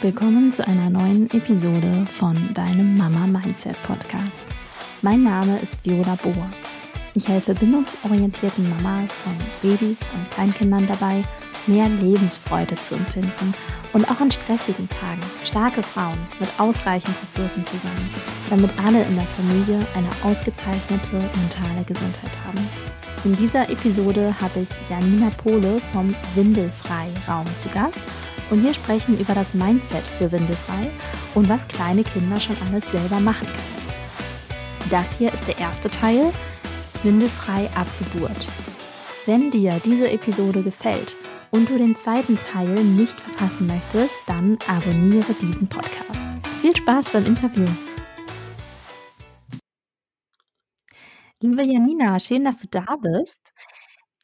Willkommen zu einer neuen Episode von deinem Mama Mindset Podcast. Mein Name ist Viola Bohr. Ich helfe bindungsorientierten Mamas von Babys und Kleinkindern dabei, mehr Lebensfreude zu empfinden und auch an stressigen Tagen starke Frauen mit ausreichend Ressourcen zu sein, damit alle in der Familie eine ausgezeichnete mentale Gesundheit haben. In dieser Episode habe ich Janina Pohle vom Windelfrei Raum zu Gast und wir sprechen über das Mindset für Windelfrei und was kleine Kinder schon alles selber machen können. Das hier ist der erste Teil, Windelfrei ab Geburt. Wenn dir diese Episode gefällt und du den zweiten Teil nicht verpassen möchtest, dann abonniere diesen Podcast. Viel Spaß beim Interview! Liebe Janina, schön, dass du da bist.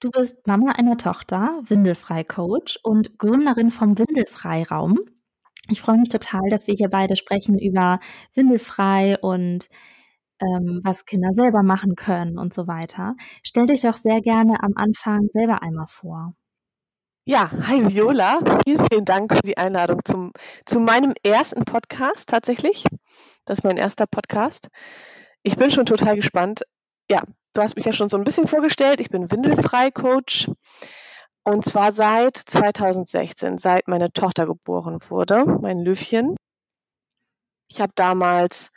Du bist Mama einer Tochter, Windelfrei-Coach und Gründerin vom Windelfrei-Raum. Ich freue mich total, dass wir hier beide sprechen über Windelfrei und ähm, was Kinder selber machen können und so weiter. Stell dich doch sehr gerne am Anfang selber einmal vor. Ja, hi Viola. Vielen, vielen Dank für die Einladung zum, zu meinem ersten Podcast tatsächlich. Das ist mein erster Podcast. Ich bin schon total gespannt. Ja, du hast mich ja schon so ein bisschen vorgestellt. Ich bin Windelfrei-Coach. Und zwar seit 2016, seit meine Tochter geboren wurde, mein Löwchen. Ich habe damals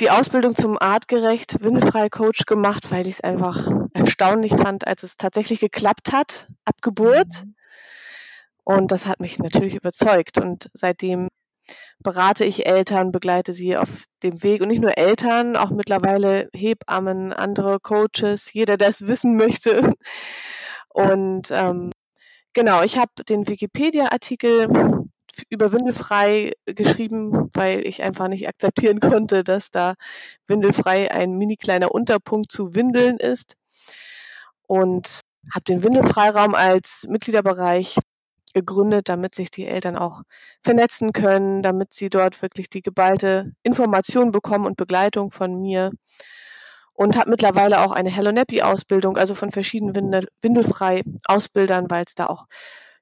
die Ausbildung zum artgerecht Windelfrei-Coach gemacht, weil ich es einfach erstaunlich fand, als es tatsächlich geklappt hat, ab Geburt. Mhm. Und das hat mich natürlich überzeugt. Und seitdem berate ich Eltern, begleite sie auf dem Weg und nicht nur Eltern, auch mittlerweile Hebammen, andere Coaches, jeder, der es wissen möchte. Und ähm, genau, ich habe den Wikipedia-Artikel über Windelfrei geschrieben, weil ich einfach nicht akzeptieren konnte, dass da Windelfrei ein mini kleiner Unterpunkt zu Windeln ist. Und habe den Windelfreiraum als Mitgliederbereich gegründet, damit sich die Eltern auch vernetzen können, damit sie dort wirklich die geballte Information bekommen und Begleitung von mir. Und habe mittlerweile auch eine Hello Nappy Ausbildung, also von verschiedenen Windel, Windelfrei Ausbildern, weil es da auch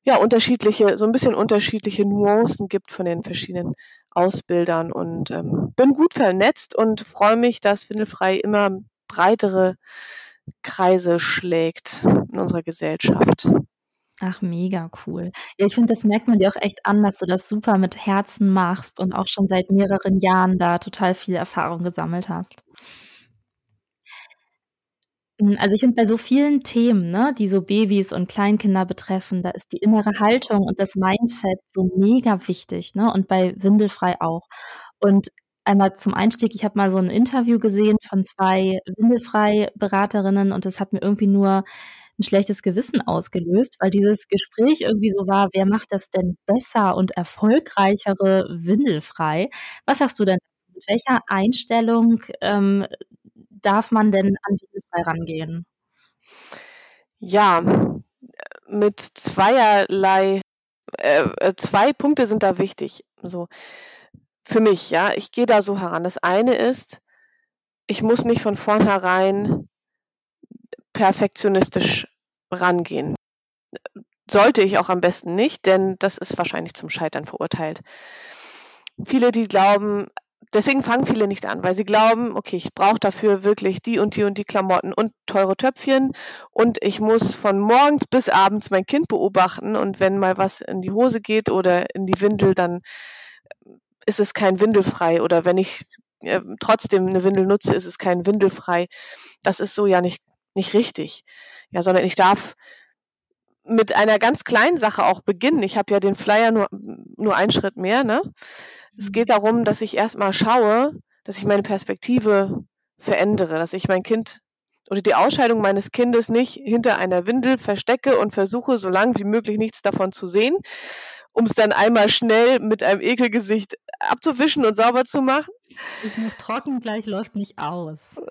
ja unterschiedliche, so ein bisschen unterschiedliche Nuancen gibt von den verschiedenen Ausbildern und ähm, bin gut vernetzt und freue mich, dass Windelfrei immer breitere Kreise schlägt in unserer Gesellschaft. Ach, mega cool. Ja, ich finde, das merkt man dir auch echt an, dass du das super mit Herzen machst und auch schon seit mehreren Jahren da total viel Erfahrung gesammelt hast. Hm, also, ich finde, bei so vielen Themen, ne, die so Babys und Kleinkinder betreffen, da ist die innere Haltung und das Mindset so mega wichtig, ne, und bei Windelfrei auch. Und einmal zum Einstieg, ich habe mal so ein Interview gesehen von zwei Windelfrei-Beraterinnen und das hat mir irgendwie nur ein schlechtes Gewissen ausgelöst, weil dieses Gespräch irgendwie so war, wer macht das denn besser und erfolgreichere windelfrei? Was sagst du denn? Mit welcher Einstellung ähm, darf man denn an windelfrei rangehen? Ja, mit zweierlei, äh, äh, zwei Punkte sind da wichtig. So für mich, ja, ich gehe da so heran. Das eine ist, ich muss nicht von vornherein perfektionistisch rangehen. Sollte ich auch am besten nicht, denn das ist wahrscheinlich zum Scheitern verurteilt. Viele, die glauben, deswegen fangen viele nicht an, weil sie glauben, okay, ich brauche dafür wirklich die und die und die Klamotten und teure Töpfchen und ich muss von morgens bis abends mein Kind beobachten und wenn mal was in die Hose geht oder in die Windel, dann ist es kein Windelfrei oder wenn ich äh, trotzdem eine Windel nutze, ist es kein Windelfrei. Das ist so ja nicht nicht richtig. Ja, sondern ich darf mit einer ganz kleinen Sache auch beginnen. Ich habe ja den Flyer nur, nur einen Schritt mehr. Ne? Es mhm. geht darum, dass ich erstmal schaue, dass ich meine Perspektive verändere, dass ich mein Kind oder die Ausscheidung meines Kindes nicht hinter einer Windel verstecke und versuche, so lange wie möglich nichts davon zu sehen, um es dann einmal schnell mit einem Ekelgesicht abzuwischen und sauber zu machen. Ist noch trocken, gleich läuft nicht aus.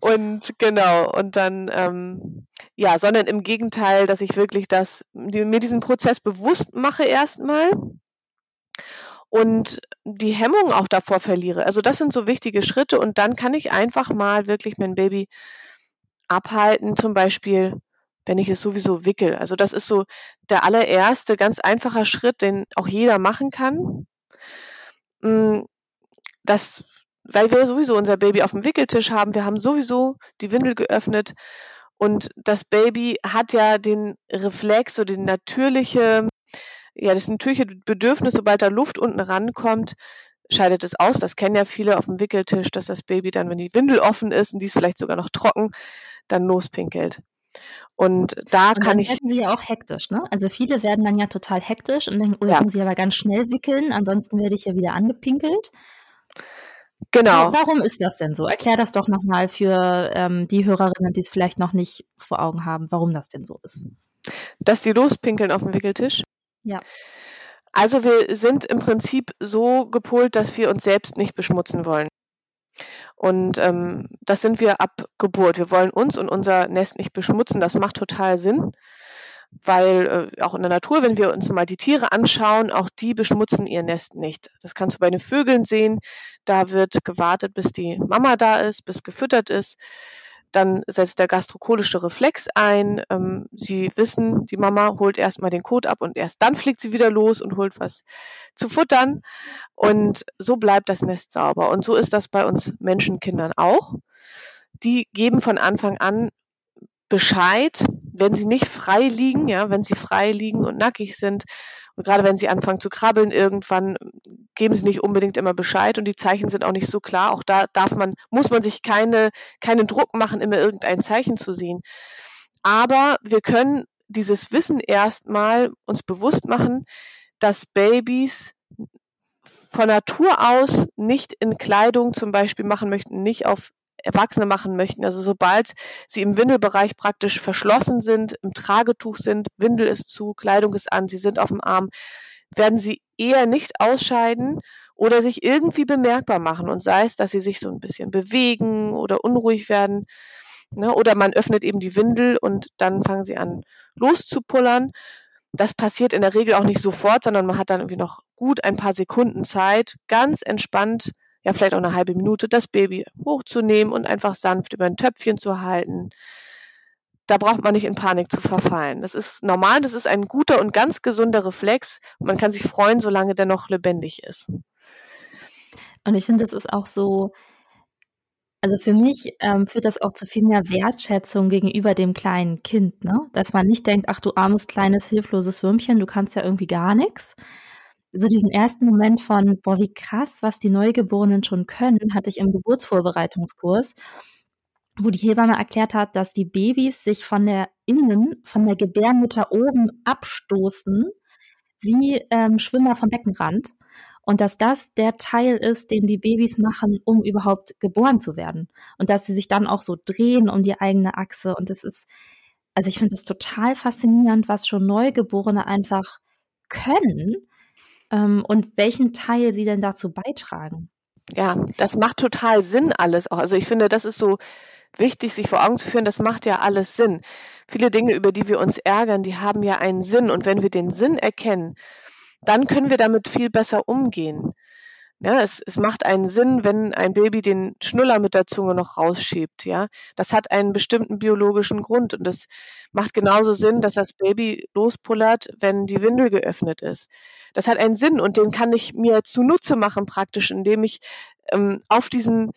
Und genau, und dann, ähm, ja, sondern im Gegenteil, dass ich wirklich das, die, mir diesen Prozess bewusst mache erstmal und die Hemmung auch davor verliere. Also das sind so wichtige Schritte und dann kann ich einfach mal wirklich mein Baby abhalten, zum Beispiel wenn ich es sowieso wickel. Also das ist so der allererste ganz einfacher Schritt, den auch jeder machen kann. Mm, das, weil wir sowieso unser Baby auf dem Wickeltisch haben, wir haben sowieso die Windel geöffnet und das Baby hat ja den Reflex, so den natürliche, ja, das natürliche Bedürfnis, sobald da Luft unten rankommt, scheidet es aus. Das kennen ja viele auf dem Wickeltisch, dass das Baby dann, wenn die Windel offen ist und die ist vielleicht sogar noch trocken, dann lospinkelt. Und da und kann ich. werden sie ja auch hektisch, ne? Also viele werden dann ja total hektisch und denken, oh, jetzt ja. muss ich aber ganz schnell wickeln, ansonsten werde ich ja wieder angepinkelt. Genau. Warum ist das denn so? Erklär das doch nochmal für ähm, die Hörerinnen, die es vielleicht noch nicht vor Augen haben, warum das denn so ist. Dass die lospinkeln auf dem Wickeltisch? Ja. Also wir sind im Prinzip so gepolt, dass wir uns selbst nicht beschmutzen wollen. Und ähm, das sind wir ab Geburt. Wir wollen uns und unser Nest nicht beschmutzen. Das macht total Sinn weil äh, auch in der Natur, wenn wir uns mal die Tiere anschauen, auch die beschmutzen ihr Nest nicht. Das kannst du bei den Vögeln sehen. Da wird gewartet, bis die Mama da ist, bis gefüttert ist. Dann setzt der gastrokolische Reflex ein. Ähm, sie wissen, die Mama holt erstmal den Kot ab und erst dann fliegt sie wieder los und holt was zu futtern. Und so bleibt das Nest sauber. Und so ist das bei uns Menschenkindern auch. Die geben von Anfang an Bescheid, wenn sie nicht frei liegen, ja, wenn sie frei liegen und nackig sind und gerade wenn sie anfangen zu krabbeln, irgendwann geben sie nicht unbedingt immer Bescheid und die Zeichen sind auch nicht so klar. Auch da darf man, muss man sich keine, keinen Druck machen, immer irgendein Zeichen zu sehen. Aber wir können dieses Wissen erstmal uns bewusst machen, dass Babys von Natur aus nicht in Kleidung zum Beispiel machen möchten, nicht auf Erwachsene machen möchten. Also sobald sie im Windelbereich praktisch verschlossen sind, im Tragetuch sind, Windel ist zu, Kleidung ist an, sie sind auf dem Arm, werden sie eher nicht ausscheiden oder sich irgendwie bemerkbar machen. Und sei es, dass sie sich so ein bisschen bewegen oder unruhig werden. Ne? Oder man öffnet eben die Windel und dann fangen sie an loszupullern. Das passiert in der Regel auch nicht sofort, sondern man hat dann irgendwie noch gut ein paar Sekunden Zeit, ganz entspannt ja vielleicht auch eine halbe Minute, das Baby hochzunehmen und einfach sanft über ein Töpfchen zu halten. Da braucht man nicht in Panik zu verfallen. Das ist normal, das ist ein guter und ganz gesunder Reflex. Man kann sich freuen, solange der noch lebendig ist. Und ich finde, das ist auch so, also für mich ähm, führt das auch zu viel mehr Wertschätzung gegenüber dem kleinen Kind, ne? Dass man nicht denkt, ach du armes, kleines, hilfloses Würmchen, du kannst ja irgendwie gar nichts, so diesen ersten Moment von, boah, wie krass, was die Neugeborenen schon können, hatte ich im Geburtsvorbereitungskurs, wo die Hebamme erklärt hat, dass die Babys sich von der Innen, von der Gebärmutter oben abstoßen, wie ähm, Schwimmer vom Beckenrand. Und dass das der Teil ist, den die Babys machen, um überhaupt geboren zu werden. Und dass sie sich dann auch so drehen um die eigene Achse. Und das ist, also ich finde es total faszinierend, was schon Neugeborene einfach können ähm, und welchen Teil sie denn dazu beitragen. Ja, das macht total Sinn alles auch. Also ich finde, das ist so wichtig, sich vor Augen zu führen, das macht ja alles Sinn. Viele Dinge, über die wir uns ärgern, die haben ja einen Sinn. Und wenn wir den Sinn erkennen, dann können wir damit viel besser umgehen. Ja, es, es macht einen Sinn, wenn ein Baby den Schnuller mit der Zunge noch rausschiebt. Ja, das hat einen bestimmten biologischen Grund und es macht genauso Sinn, dass das Baby lospullert, wenn die Windel geöffnet ist. Das hat einen Sinn und den kann ich mir zunutze machen praktisch, indem ich ähm, auf diesen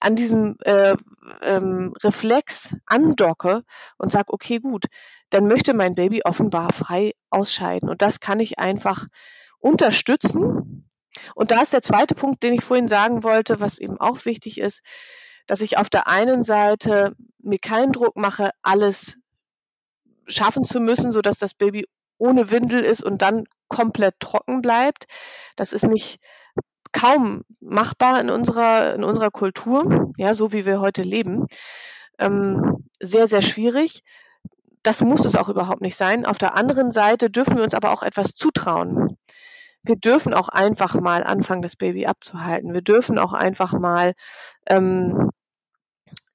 an diesem äh, ähm, Reflex andocke und sage, okay, gut, dann möchte mein Baby offenbar frei ausscheiden. Und das kann ich einfach unterstützen und da ist der zweite Punkt, den ich vorhin sagen wollte, was eben auch wichtig ist, dass ich auf der einen Seite mir keinen Druck mache, alles schaffen zu müssen, so dass das Baby ohne Windel ist und dann komplett trocken bleibt. Das ist nicht kaum machbar in unserer, in unserer Kultur, ja, so wie wir heute leben. Ähm, sehr, sehr schwierig. Das muss es auch überhaupt nicht sein. Auf der anderen Seite dürfen wir uns aber auch etwas zutrauen wir dürfen auch einfach mal anfangen, das Baby abzuhalten. Wir dürfen auch einfach mal, ähm,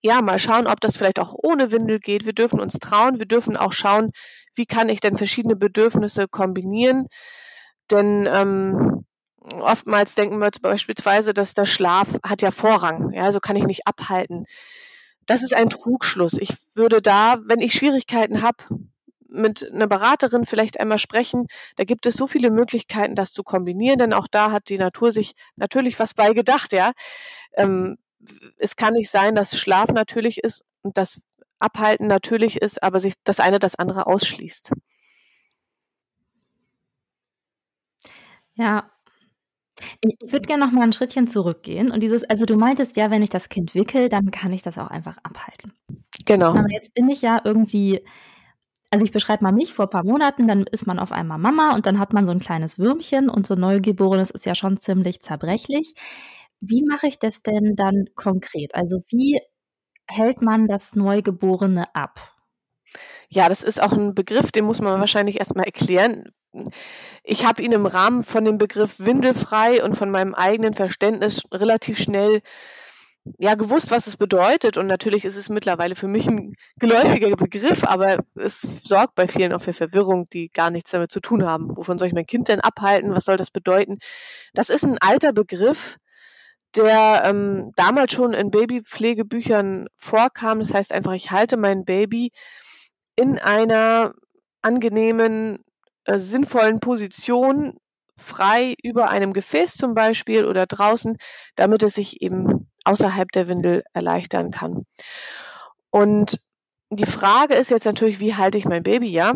ja, mal schauen, ob das vielleicht auch ohne Windel geht. Wir dürfen uns trauen. Wir dürfen auch schauen, wie kann ich denn verschiedene Bedürfnisse kombinieren. Denn ähm, oftmals denken wir beispielsweise, dass der Schlaf hat ja Vorrang. Ja, so kann ich nicht abhalten. das ist ein Trugschluss. Ich würde da, wenn ich Schwierigkeiten habe, mit einer Beraterin vielleicht einmal sprechen. Da gibt es so viele Möglichkeiten, das zu kombinieren, denn auch da hat die Natur sich natürlich was bei gedacht, ja. Ähm, es kann nicht sein, dass Schlaf natürlich ist und das Abhalten natürlich ist, aber sich das eine das andere ausschließt. Ja. Ich würde gerne noch mal ein Schrittchen zurückgehen und dieses also du meintest ja, wenn ich das Kind wickel, dann kann ich das auch einfach abhalten. Genau. Aber jetzt bin ich ja irgendwie also ich beschreibe mal mich vor ein paar Monaten, dann ist man auf einmal Mama und dann hat man so ein kleines Würmchen und so Neugeborenes ist ja schon ziemlich zerbrechlich. Wie mache ich das denn dann konkret? Also, wie hält man das Neugeborene ab? Ja, das ist auch ein Begriff, den muss man wahrscheinlich erst mal erklären. Ich habe ihn im Rahmen von dem Begriff windelfrei und von meinem eigenen Verständnis relativ schnell ja, gewusst, was es bedeutet. Und natürlich ist es mittlerweile für mich ein geläufiger Begriff, aber es sorgt bei vielen auch für Verwirrung, die gar nichts damit zu tun haben. Wovon soll ich mein Kind denn abhalten? Was soll das bedeuten? Das ist ein alter Begriff, der ähm, damals schon in Babypflegebüchern vorkam. Das heißt einfach, ich halte mein Baby in einer angenehmen, äh, sinnvollen Position frei über einem Gefäß zum Beispiel oder draußen, damit es sich eben außerhalb der Windel erleichtern kann. Und die Frage ist jetzt natürlich, wie halte ich mein Baby, ja?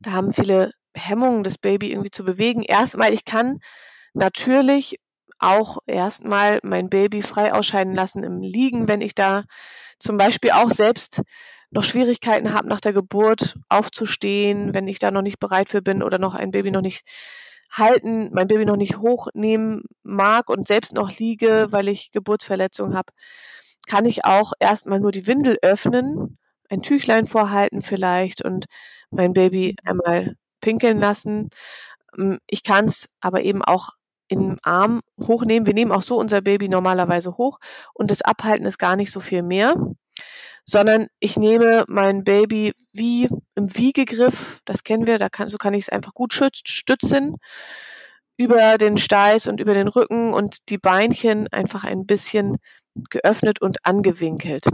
Da haben viele Hemmungen, das Baby irgendwie zu bewegen. Erstmal, ich kann natürlich auch erstmal mein Baby frei ausscheiden lassen im Liegen, wenn ich da zum Beispiel auch selbst noch Schwierigkeiten habe, nach der Geburt aufzustehen, wenn ich da noch nicht bereit für bin oder noch ein Baby noch nicht halten, mein Baby noch nicht hochnehmen mag und selbst noch liege, weil ich Geburtsverletzungen habe, kann ich auch erstmal nur die Windel öffnen, ein Tüchlein vorhalten vielleicht und mein Baby einmal pinkeln lassen. Ähm, ich kann es aber eben auch im Arm hochnehmen. Wir nehmen auch so unser Baby normalerweise hoch und das Abhalten ist gar nicht so viel mehr sondern ich nehme mein Baby wie im Wiegegriff, das kennen wir, da kann, so kann ich es einfach gut stützen, über den Steiß und über den Rücken und die Beinchen einfach ein bisschen geöffnet und angewinkelt.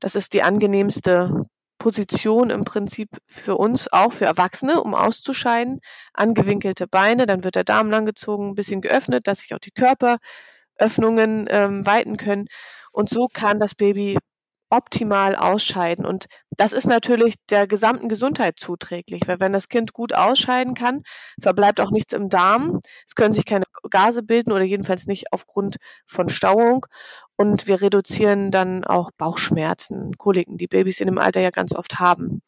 Das ist die angenehmste Position im Prinzip für uns, auch für Erwachsene, um auszuscheiden. Angewinkelte Beine, dann wird der Darm langgezogen, ein bisschen geöffnet, dass sich auch die Körperöffnungen ähm, weiten können. Und so kann das Baby optimal ausscheiden. Und das ist natürlich der gesamten Gesundheit zuträglich, weil wenn das Kind gut ausscheiden kann, verbleibt auch nichts im Darm. Es können sich keine Gase bilden oder jedenfalls nicht aufgrund von Stauung. Und wir reduzieren dann auch Bauchschmerzen, Koliken, die Babys in dem Alter ja ganz oft haben.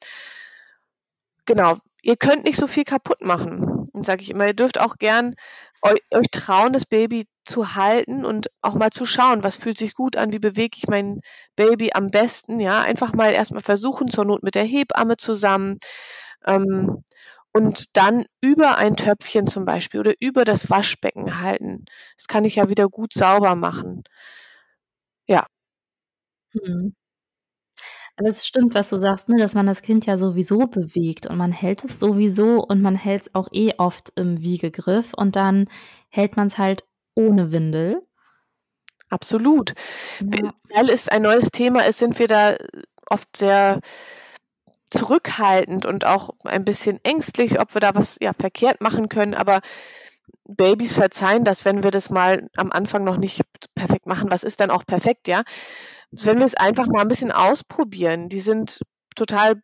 Genau. Ihr könnt nicht so viel kaputt machen. Und sage ich immer, ihr dürft auch gern euch, euch trauen, das Baby zu halten und auch mal zu schauen, was fühlt sich gut an, wie bewege ich mein Baby am besten, ja, einfach mal erstmal versuchen, zur Not mit der Hebamme zusammen ähm, und dann über ein Töpfchen zum Beispiel oder über das Waschbecken halten. Das kann ich ja wieder gut sauber machen. Mhm. Also es stimmt, was du sagst, ne, dass man das Kind ja sowieso bewegt und man hält es sowieso und man hält es auch eh oft im Wiegegriff und dann hält man es halt ohne Windel. Absolut. Ja. Weil es ein neues Thema ist, sind wir da oft sehr zurückhaltend und auch ein bisschen ängstlich, ob wir da was ja verkehrt machen können, aber Babys verzeihen das, wenn wir das mal am Anfang noch nicht perfekt machen. Was ist dann auch perfekt, ja? Wenn wir es einfach mal ein bisschen ausprobieren, die sind total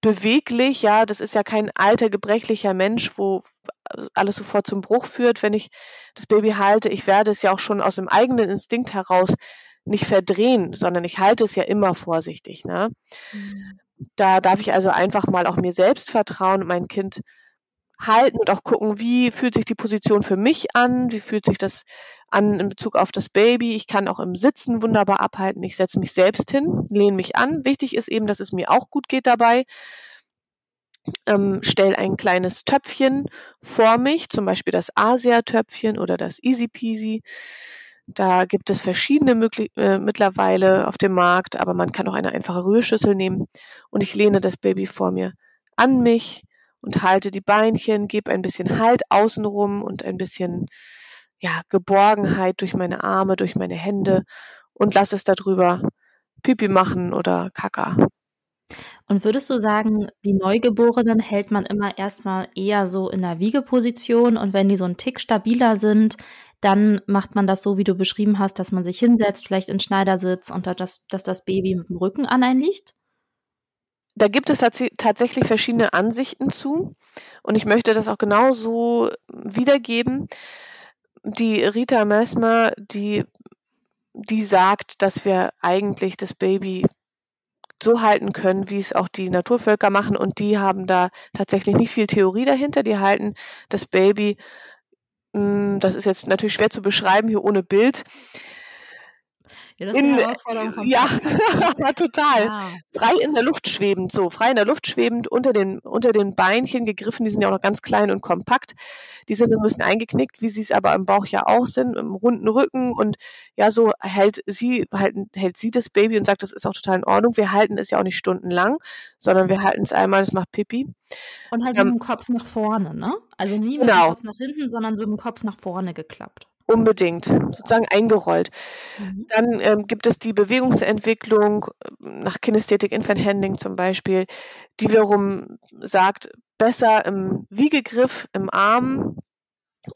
beweglich, ja, das ist ja kein alter, gebrechlicher Mensch, wo alles sofort zum Bruch führt, wenn ich das Baby halte. Ich werde es ja auch schon aus dem eigenen Instinkt heraus nicht verdrehen, sondern ich halte es ja immer vorsichtig. Ne? Mhm. Da darf ich also einfach mal auch mir selbst vertrauen und mein Kind halten und auch gucken, wie fühlt sich die Position für mich an, wie fühlt sich das an in Bezug auf das Baby. Ich kann auch im Sitzen wunderbar abhalten. Ich setze mich selbst hin, lehne mich an. Wichtig ist eben, dass es mir auch gut geht dabei. Ähm, stell ein kleines Töpfchen vor mich, zum Beispiel das Asia-Töpfchen oder das Easy Peasy. Da gibt es verschiedene Möglich äh, mittlerweile auf dem Markt, aber man kann auch eine einfache Rührschüssel nehmen und ich lehne das Baby vor mir an mich und halte die Beinchen, gebe ein bisschen Halt außenrum und ein bisschen ja, Geborgenheit durch meine Arme, durch meine Hände und lasse es darüber Pipi machen oder Kaka. Und würdest du sagen, die Neugeborenen hält man immer erstmal eher so in der Wiegeposition und wenn die so 'n Tick stabiler sind, dann macht man das so, wie du beschrieben hast, dass man sich hinsetzt, vielleicht in Schneidersitz und da das dass das Baby mit'm Rücken an einen liegt? Da gibt es tats tatsächlich verschiedene Ansichten zu und ich möchte das auch genauso wiedergeben. Die Rita Messmer, die die sagt, dass wir eigentlich das Baby so halten können, wie es auch die Naturvölker machen und die haben da tatsächlich nicht viel Theorie dahinter. Die halten das Baby hm, das ist jetzt natürlich schwer zu beschreiben hier ohne Bild Ja, das ist in die Herausforderung vom ja, total. Ja. Frei in der Luft schwebend, so frei in der Luft schwebend, unter den unter den Beinchen gegriffen, die sind ja auch noch ganz klein und kompakt. Die sind so 'n bisschen eingeknickt, wie sie's aber im Bauch ja auch sind, mit'm runden Rücken und ja, so hält sie halten hält sie das Baby und sagt, das ist auch total in Ordnung. Wir halten es ja auch nicht stundenlang, sondern wir halten's einmal, es macht Pipi. Und halt Ähm mit'm Kopf nach vorne, ne? Also nie mit'm Genau. Kopf nach hinten, sondern so mit'm Kopf nach vorne geklappt. Unbedingt, sozusagen eingerollt. Mhm. Dann, ähm, gibt es die Bewegungsentwicklung nach Kinesthetic Infant Handling zum Beispiel, die wiederum sagt, besser im Wiegegriff im Arm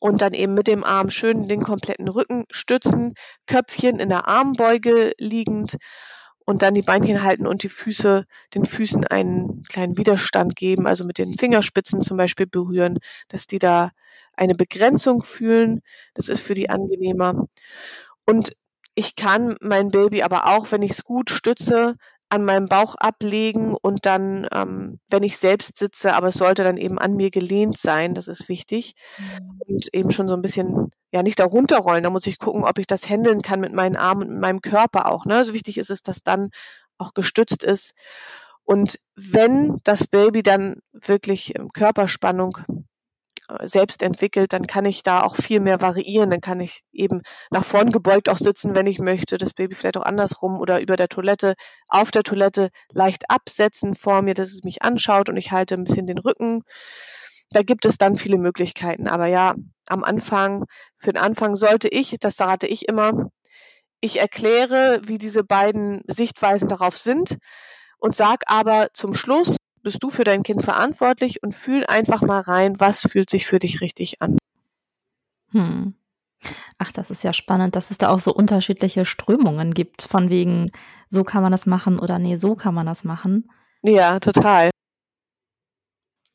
und dann eben mit dem Arm schön den kompletten Rücken stützen, Köpfchen in der Armbeuge liegend und dann die Beinchen halten und die Füße den Füßen einen kleinen Widerstand geben, also mit den Fingerspitzen zum Beispiel berühren, dass die da eine Begrenzung fühlen. Das ist für die angenehmer. Und ich kann mein Baby aber auch, wenn ich's gut stütze, an meinem Bauch ablegen und dann, ähm, wenn ich selbst sitze aber es sollte dann eben an mir gelehnt sein, das ist wichtig. Mhm. Und eben schon so 'n bisschen ja, nicht da runterrollen. Da muss ich gucken, ob ich das händeln kann mit meinen Armen und mit meinem Körper auch, ne? Also, wichtig ist es, dass dann auch gestützt ist. Und wenn das Baby dann wirklich, ähm, Körperspannung, selbst entwickelt, dann kann ich da auch viel mehr variieren. Dann kann ich eben nach vorn gebeugt auch sitzen, wenn ich möchte, das Baby vielleicht auch andersrum oder über der Toilette auf der Toilette leicht absetzen vor mir, dass es mich anschaut und ich halte 'n bisschen den Rücken. Da gibt es dann viele Möglichkeiten. Aber ja, am Anfang für den Anfang sollte ich das rate ich immer ich erkläre, wie diese beiden Sichtweisen darauf sind und sage aber zum Schluss: „Bist du für dein Kind verantwortlich und fühl einfach mal rein, was fühlt sich für dich richtig an?“ Mhm. Ach, das ist ja spannend, dass es da auch so unterschiedliche Strömungen gibt, von wegen, so kann man das machen oder ne, so kann man das machen. Ja, total.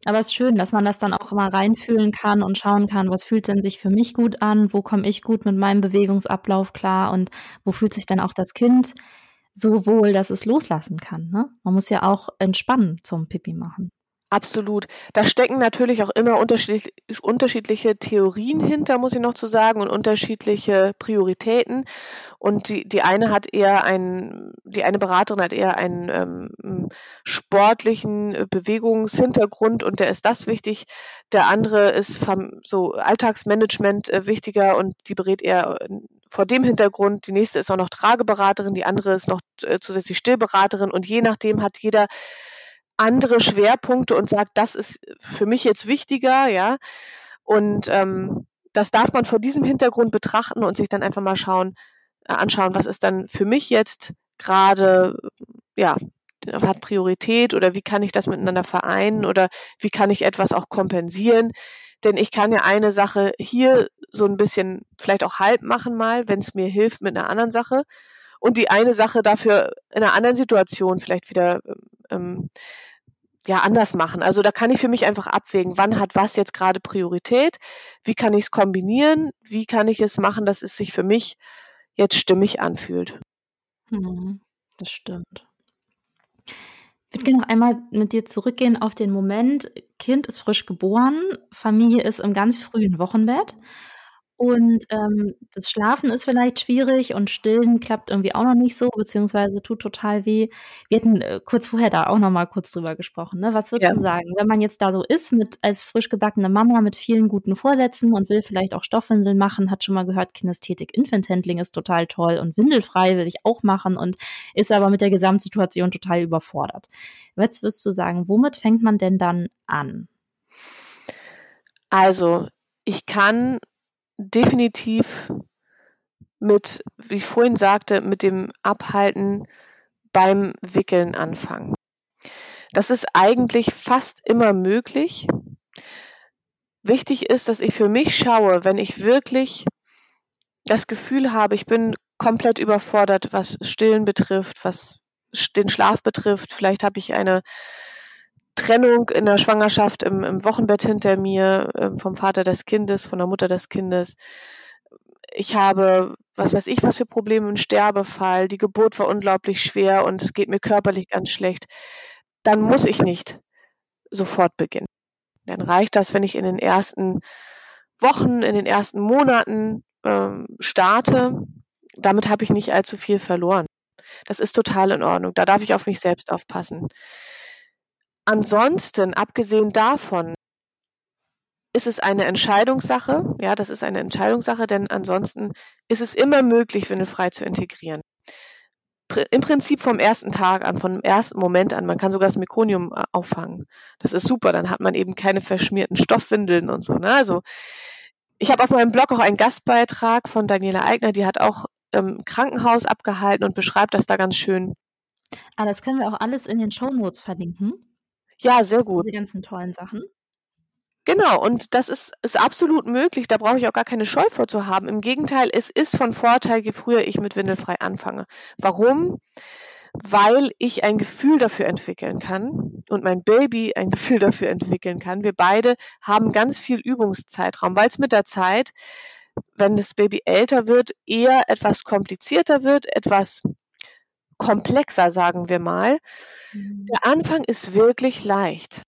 Aber ist schön, dass man das dann auch immer reinfühlen kann und schauen kann, was fühlt denn sich für mich gut an? Wo komme ich gut mit meinem Bewegungsablauf klar? Und wo fühlt sich dann auch das Kind so wohl, dass es loslassen kann, ne? Man muss ja auch entspannen zum Pipi machen. Absolut. Da stecken natürlich auch immer unterschiedlich unterschiedliche Theorien hinter, muss ich noch zu sagen, und unterschiedliche Prioritäten. Und die die eine hat eher einen die eine Beraterin hat eher einen, ähm, sportlichen, Bewegungshintergrund und der ist das wichtig. Der andere ist vom so Alltagsmanagement, äh, wichtiger und die berät eher, äh, vor dem Hintergrund. Die nächste ist auch noch Trageberaterin, die andere ist noch, äh, zusätzlich Stillberaterin und je nachdem hat jeder andere Schwerpunkte und sagt: „Das ist für mich jetzt wichtiger“, ja? Und, ähm, das darf man vor diesem Hintergrund betrachten und sich dann einfach mal schauen äh, anschauen, was ist dann für mich jetzt grade, ja, hat Priorität oder wie kann ich das miteinander vereinen oder wie kann ich etwas auch kompensieren? Denn ich kann ja eine Sache hier so 'n bisschen vielleicht auch halb machen mal, wenn's mir hilft mit 'ner anderen Sache und die eine Sache dafür in 'ner anderen Situation vielleicht wieder, ähm, ja, anders machen. Also, da kann ich für mich einfach abwägen, wann hat was jetzt grade Priorität? Wie kann ich's kombinieren? Wie kann ich es machen, dass es sich für mich jetzt stimmig anfühlt? Mhm, das stimmt. Ich würde gerne noch einmal mit dir zurückgehen auf den Moment, Kind ist frisch geboren, Familie ist im ganz frühen Wochenbett und, ähm, das Schlafen ist vielleicht schwierig und Stillen klappt irgendwie auch noch nicht so, beziehungsweise tut total weh. Wir hatten, äh, kurz vorher da auch noch mal kurz drüber gesprochen, ne? Was würdest Ja. du sagen, wenn man jetzt da so ist mit als frisch gebackene Mama mit vielen guten Vorsätzen und will vielleicht auch Stoffwindeln machen, hat schon mal gehört, Kinesthetic Infant Handling ist total toll und windelfrei will ich auch machen und ist aber mit der Gesamtsituation total überfordert. Was würdest du sagen, womit fängt man denn dann an? Also, ich kann definitiv mit wie ich vorhin sagte, mit dem Abhalten beim Wickeln anfangen. Das ist eigentlich fast immer möglich. Wichtig ist, dass ich für mich schaue, wenn ich wirklich das Gefühl habe, ich bin komplett überfordert, was Stillen betrifft, was den Schlaf betrifft. Vielleicht habe ich eine Trennung in der Schwangerschaft im, im Wochenbett hinter mir, äh, vom Vater des Kindes, von der Mutter des Kindes. Ich habe, was weiß ich, was für Probleme, einen Sterbefall, die Geburt war unglaublich schwer und es geht mir körperlich ganz schlecht. Dann muss ich nicht sofort beginnen. Dann reicht das, wenn ich in den ersten Wochen, in den ersten Monaten ähm, starte. Damit habe ich nicht allzu viel verloren. Das ist total in Ordnung. Da darf ich auf mich selbst aufpassen. Ansonsten, abgesehen davon, ist es eine Entscheidungssache. Ja, das ist eine Entscheidungssache, denn ansonsten ist es immer möglich, windelfrei zu integrieren. Im Prinzip vom ersten Tag an, vom ersten Moment an. Man kann sogar das Mekonium äh, auffangen. Das ist super. Dann hat man eben keine verschmierten Stoffwindeln und so. Ne? Also ich habe auf meinem Blog auch einen Gastbeitrag von Daniela Eigner, die hat auch im Krankenhaus abgehalten und beschreibt das da ganz schön. Ah, das können wir auch alles in den Shownotes verlinken. Ja, sehr gut. Diese ganzen tollen Sachen. Genau, und das ist, ist absolut möglich. Da brauche ich auch gar keine Scheu vor zu haben. Im Gegenteil, es ist von Vorteil, je früher ich mit Windelfrei anfange. Warum? Weil ich ein Gefühl dafür entwickeln kann und mein Baby ein Gefühl dafür entwickeln kann. Wir beide haben ganz viel Übungszeitraum, weil es mit der Zeit, wenn das Baby älter wird, eher etwas komplizierter wird, etwas komplexer, sagen wir mal. Mhm. Der Anfang ist wirklich leicht,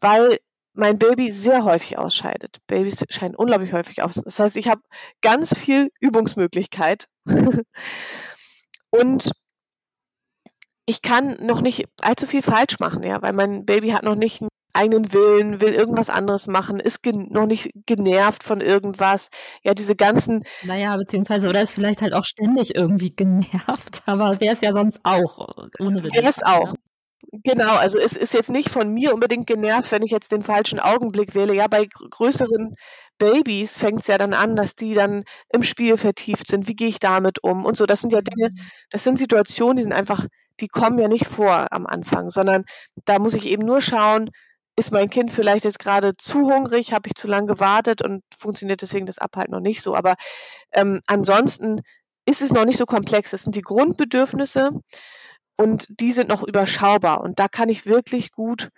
weil mein Baby sehr häufig ausscheidet. Babys scheiden unglaublich häufig aus. Das heißt, ich habe ganz viel Übungsmöglichkeit. Und ich kann noch nicht allzu viel falsch machen, ja, weil mein Baby hat noch nicht eigenen Willen, will irgendwas anderes machen, ist noch nicht genervt von irgendwas. Ja, diese ganzen. Naja, beziehungsweise, oder ist vielleicht halt auch ständig irgendwie genervt, aber wäre es ja sonst auch, ohne Wäre es auch. Genau, also es ist jetzt nicht von mir unbedingt genervt, wenn ich jetzt den falschen Augenblick wähle. Ja, bei größeren Babys fängt es ja dann an, dass die dann im Spiel vertieft sind. Wie gehe ich damit um? Und so, das sind ja Dinge, mhm. das sind Situationen, die sind einfach, die kommen ja nicht vor am Anfang, sondern da muss ich eben nur schauen, ist mein Kind vielleicht jetzt gerade zu hungrig, habe ich zu lange gewartet und funktioniert deswegen das Abhalten noch nicht so. Aber ähm, ansonsten ist es noch nicht so komplex. Es sind die Grundbedürfnisse und die sind noch überschaubar und da kann ich wirklich gut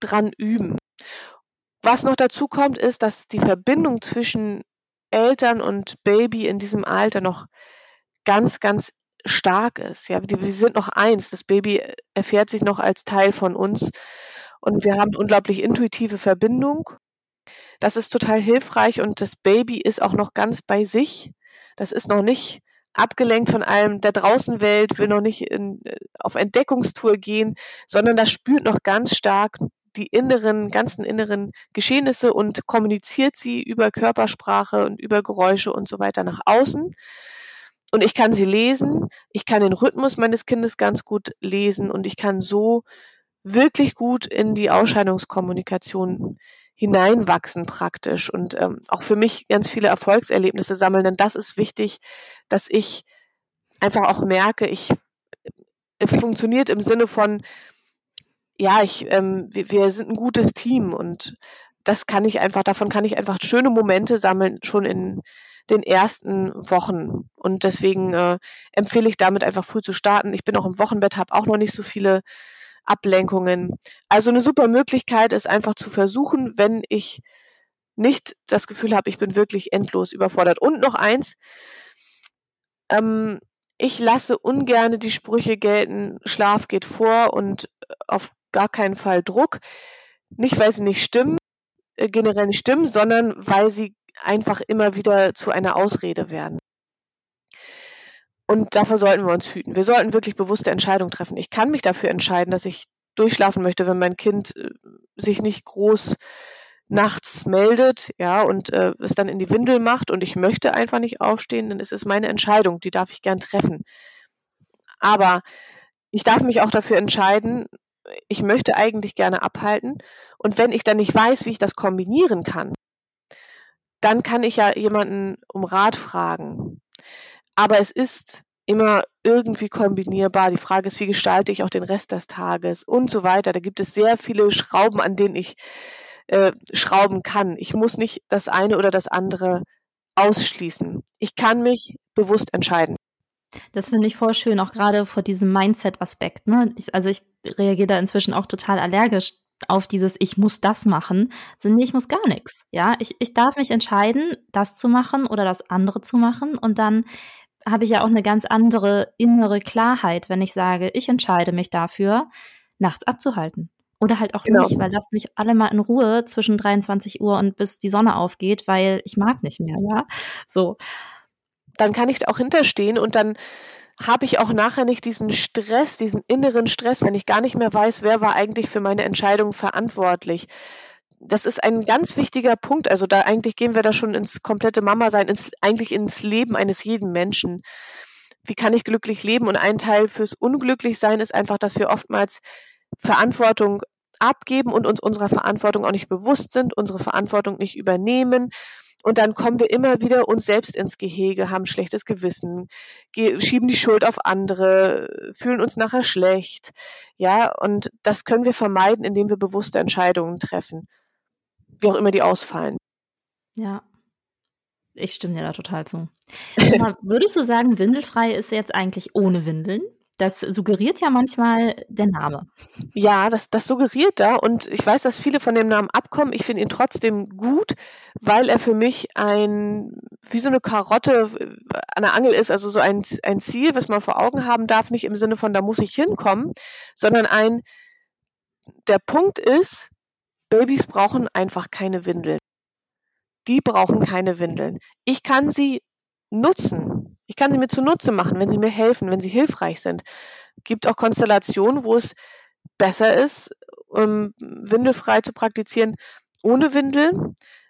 dran üben. Was noch dazu kommt, ist, dass die Verbindung zwischen Eltern und Baby in diesem Alter noch ganz, ganz stark ist. Ja, wir sind noch eins. Das Baby erfährt sich noch als Teil von uns und wir haben unglaublich intuitive Verbindung. Das ist total hilfreich und das Baby ist auch noch ganz bei sich. Das ist noch nicht abgelenkt von allem der Draußenwelt, will noch nicht in, äh, auf Entdeckungstour gehen, sondern das spürt noch ganz stark die inneren, ganzen inneren Geschehnisse und kommuniziert sie über Körpersprache und über Geräusche und so weiter nach außen. Und ich kann sie lesen, ich kann den Rhythmus meines Kindes ganz gut lesen und ich kann so wirklich gut in die Ausscheidungskommunikation hineinwachsen praktisch und ähm, auch für mich ganz viele Erfolgserlebnisse sammeln, denn das ist wichtig, dass ich einfach auch merke, ich es funktioniert im Sinne von, ja, ich, ähm, wir, wir sind ein gutes Team und das kann ich einfach, davon kann ich einfach schöne Momente sammeln, schon in den ersten Wochen. Und deswegen äh, empfehle ich damit einfach früh zu starten. Ich bin auch im Wochenbett, habe auch noch nicht so viele Ablenkungen. Also eine super Möglichkeit ist einfach zu versuchen, wenn ich nicht das Gefühl habe, ich bin wirklich endlos überfordert. Und noch eins, ähm, ich lasse ungerne die Sprüche gelten, Schlaf geht vor und äh, auf gar keinen Fall Druck. Nicht, weil sie nicht stimmen, äh, generell nicht stimmen, sondern weil sie einfach immer wieder zu einer Ausrede werden. Und davor sollten wir uns hüten. Wir sollten wirklich bewusste Entscheidungen treffen. Ich kann mich dafür entscheiden, dass ich durchschlafen möchte, wenn mein Kind äh, sich nicht groß nachts meldet, ja, und äh, es dann in die Windel macht und ich möchte einfach nicht aufstehen, dann ist es meine Entscheidung, die darf ich gern treffen. Aber ich darf mich auch dafür entscheiden, ich möchte eigentlich gerne abhalten und wenn ich dann nicht weiß, wie ich das kombinieren kann, dann kann ich ja jemanden um Rat fragen. Aber es ist immer irgendwie kombinierbar. Die Frage ist, wie gestalte ich auch den Rest des Tages und so weiter. Da gibt es sehr viele Schrauben, an denen ich äh, schrauben kann. Ich muss nicht das eine oder das andere ausschließen. Ich kann mich bewusst entscheiden. Das finde ich voll schön, auch gerade vor diesem Mindset-Aspekt. Ne? also ich reagiere da inzwischen auch total allergisch auf dieses Ich muss das machen, sind nee, ich muss gar nichts. Ja, ich, ich darf mich entscheiden, das zu machen oder das andere zu machen und dann habe ich ja auch eine ganz andere innere Klarheit, wenn ich sage, ich entscheide mich dafür, nachts abzuhalten. Oder halt auch genau. nicht, weil lasst mich alle mal in Ruhe zwischen 23 Uhr und bis die Sonne aufgeht, weil ich mag nicht mehr, ja. So. Dann kann ich auch hinterstehen und dann habe ich auch nachher nicht diesen Stress, diesen inneren Stress, wenn ich gar nicht mehr weiß, wer war eigentlich für meine Entscheidung verantwortlich das ist ein ganz wichtiger Punkt. Also da eigentlich gehen wir da schon ins komplette Mama-Sein, ins, eigentlich ins Leben eines jeden Menschen. Wie kann ich glücklich leben? Und ein Teil fürs Unglücklichsein ist einfach, dass wir oftmals Verantwortung abgeben und uns unserer Verantwortung auch nicht bewusst sind, unsere Verantwortung nicht übernehmen. Und dann kommen wir immer wieder uns selbst ins Gehege, haben schlechtes Gewissen, schieben die Schuld auf andere, fühlen uns nachher schlecht. Ja, und das können wir vermeiden, indem wir bewusste Entscheidungen treffen wie auch immer die ausfallen. Ja. Ich stimme dir da total zu. Aber würdest du sagen, windelfrei ist jetzt eigentlich ohne Windeln? Das suggeriert ja manchmal der Name. Ja, das, das suggeriert da. Und ich weiß, dass viele von dem Namen abkommen. Ich finde ihn trotzdem gut, weil er für mich ein, wie so eine Karotte an der Angel ist. Also so ein, ein Ziel, was man vor Augen haben darf. Nicht im Sinne von, da muss ich hinkommen, sondern ein, der Punkt ist, Babys brauchen einfach keine Windeln. Die brauchen keine Windeln. Ich kann sie nutzen. Ich kann sie mir zunutze machen, wenn sie mir helfen, wenn sie hilfreich sind. Gibt auch Konstellationen, wo es besser ist, um windelfrei zu praktizieren ohne Windel.